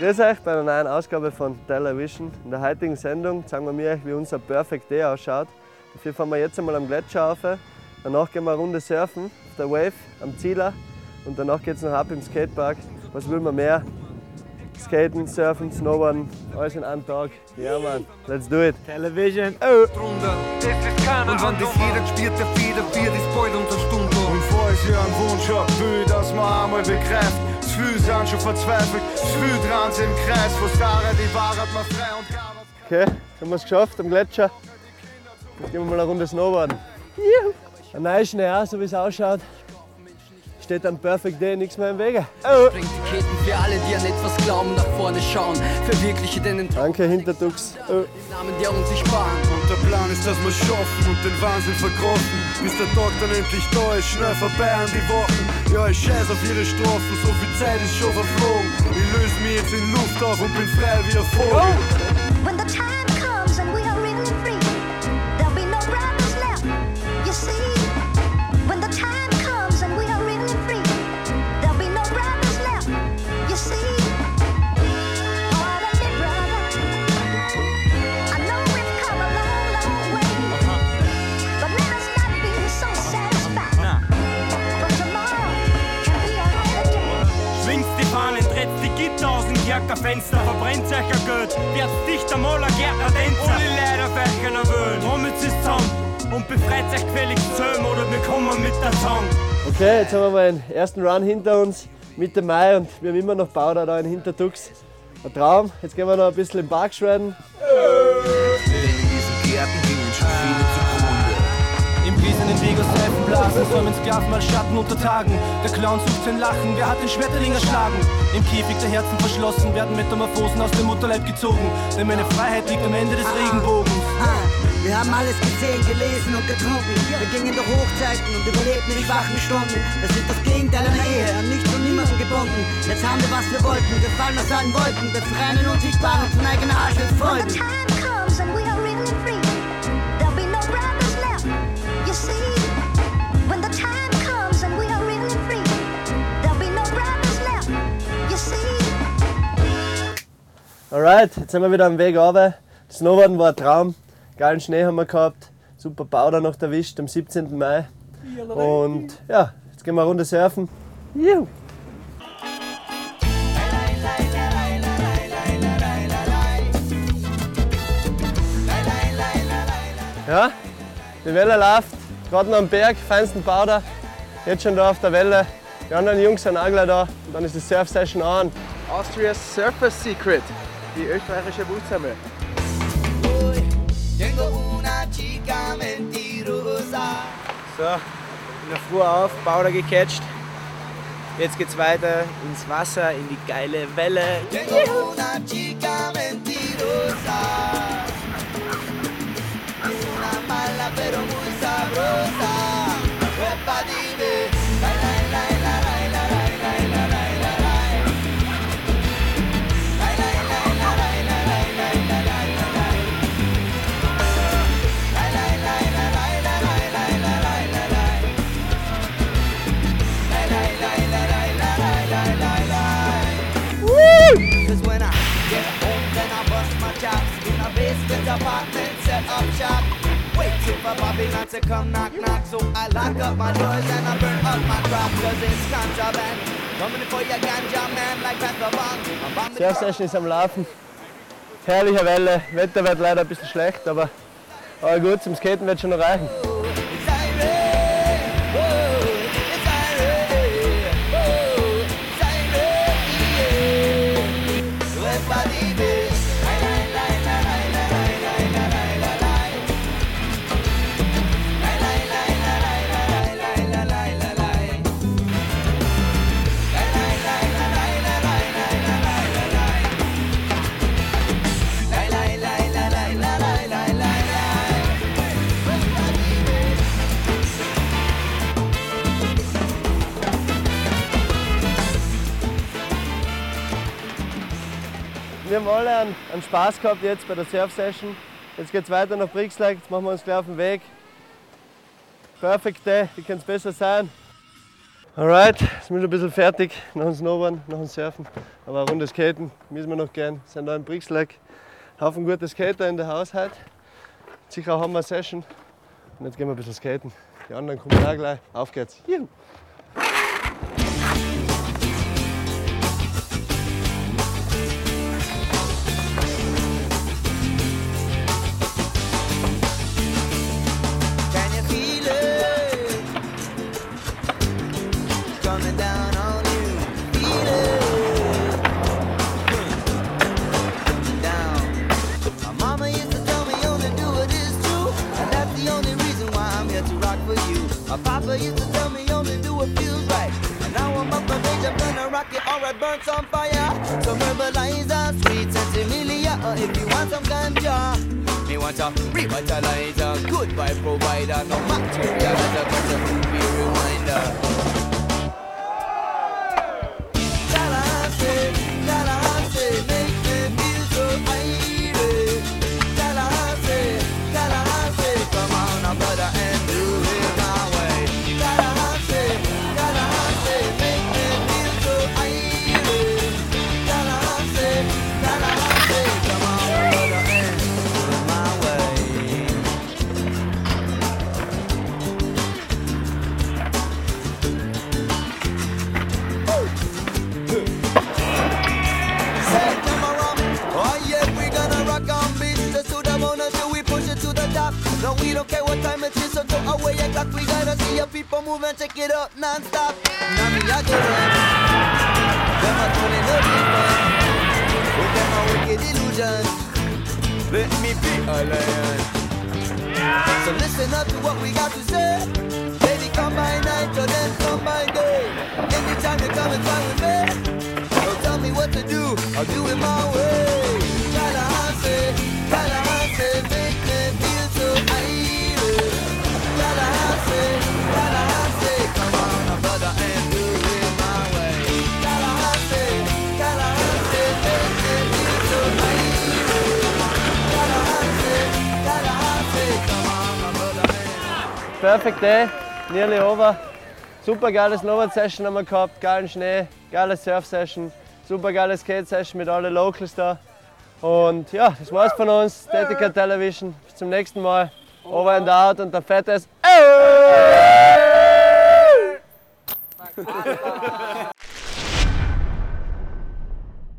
Grüß euch bei einer neuen Ausgabe von Television. In der heutigen Sendung zeigen wir euch, wie unser Perfect Day ausschaut. Dafür fahren wir jetzt einmal am Gletscher rauf. Danach gehen wir eine Runde surfen auf der Wave am Zieler und danach geht es noch ab im Skatepark. Was will man mehr? Skaten, Surfen, Snowboarden, alles in einem Tag. Ja, Mann, let's do it. Television. Oh. Und wenn das jeder spielt, der Feder wird, ist bald unter Stunde. Und falls ihr einen Wunsch habt, will, dass man einmal begreift. Gefühl sind schon verzweifelt, Gefühl dran im Kreis. Was daran die Wahrheit mal frei und klar. Okay, jetzt haben wir es geschafft am Gletscher. Jetzt gehen wir mal eine Runde Snowboarden. Juhu. Ein neues Schnee, so wie es ausschaut. Steht am Perfect Day nichts mehr im Wege. Oh. Bringt die Ketten für alle, die an etwas glauben, nach vorne schauen. Verwirkliche den Danke, Hinterdux. Oh. Namen der unsichtbaren. Und der Plan ist, dass wir schaffen und den Wahnsinn verkrochen. Bis der Tag dann endlich da ist, schnell vorbei an die Wochen. Ja, ich scheiß auf ihre Strafen, so viel Zeit ist schon verflogen. Ich löse mich jetzt in Luft auf und bin frei wie ein Vogel. When aus dem Kerkerfenster, verbrennt euch ein Geld, wird's dichter Moller, Gärtner, Tänzer. Alle Leute auf euch einer Welt, trommelt sie zusammen und befreit euch gefälligst zusammen oder wir kommen mit der Song. Okay, jetzt haben wir mal den ersten Run hinter uns, Mitte Mai und wir haben immer noch Powder da in Hinterdux. Ein Traum. Jetzt gehen wir noch ein bisschen im Park shredden. Im fließenden Weg aus Seifenblasen säumen Sklaven mal Schatten unter Tagen. Der Clown sucht sein Lachen, wer hat den Schmetterling erschlagen? Im Käfig der Herzen verschlossen, werden Metamorphosen aus dem Mutterleib gezogen. Denn meine Freiheit liegt am Ende des Regenbogens. Wir haben alles gesehen, gelesen und getrunken. Wir gingen durch Hochzeiten und überlebten die schwachen Stunden. Das ist das Gegenteil einer Ehe, an nichts und niemanden gebunden. Jetzt haben wir, was wir wollten, wir fallen aus allen Wolken, befreien den Unsichtbaren und von eigener Arsch When Alright, jetzt sind wir wieder am Weg runter. Das Snowboarden war ein Traum. Geilen Schnee haben wir gehabt. Super Powder noch erwischt am 17. Mai. Und ja, jetzt gehen wir eine Runde surfen. Juhu. Ja, die Welle läuft, gerade noch am Berg, feinsten Powder. Jetzt schon da auf der Welle. Die anderen Jungs sind auch gleich da und dann ist die Surf-Session an. Austria's Surfer Secret, die österreichische Wurzelme. So, in der Früh auf, Powder gecatcht. Jetzt geht's weiter ins Wasser, in die geile Welle. Cause Not to come knock knock, so I lock up my doors and I burn up my crop, cause it's contraband. Coming for your ganja man like bombing the Surf-Session ist am Laufen. Herrliche Welle. Wetter wird leider ein bisschen schlecht, aber, aber gut, zum Skaten wird schon noch reichen. Wir haben alle einen, einen Spaß gehabt jetzt bei der Surf-Session. Jetzt geht es weiter nach Brixlag, jetzt machen wir uns gleich auf den Weg. Perfect Day, wie kann es besser sein? Alright, jetzt sind wir ein bisschen fertig nach dem Snowboarden, nach dem Surfen. Aber eine Runde Skaten müssen wir noch gehen. Sind da im Brixleck. Haufen gute Skater in der Haus heute. Sicher haben wir eine Session. Und jetzt gehen wir ein bisschen skaten. Die anderen kommen auch gleich. Auf geht's. Juhu. Some herbalizer, sweet sensimilia. Or if you want some ganja. Me want a revitalizer, good vibe provider, no materializer, but a movie No, we don't care what time it is, so throw away your clock. We gotta see your people move and check it up non-stop. Now me I go run. Them a turning up fun. With them a wicked illusions. Let me be a lion. So listen up to what we got to say. Perfect day, nearly over. Super geile Snowboard Session haben wir gehabt, geilen Schnee, geile Surf Session, super geile Skate Session mit allen Locals da. Und ja, das war's von uns, Statica Television. Bis zum nächsten Mal. Over and out und der Fette ist.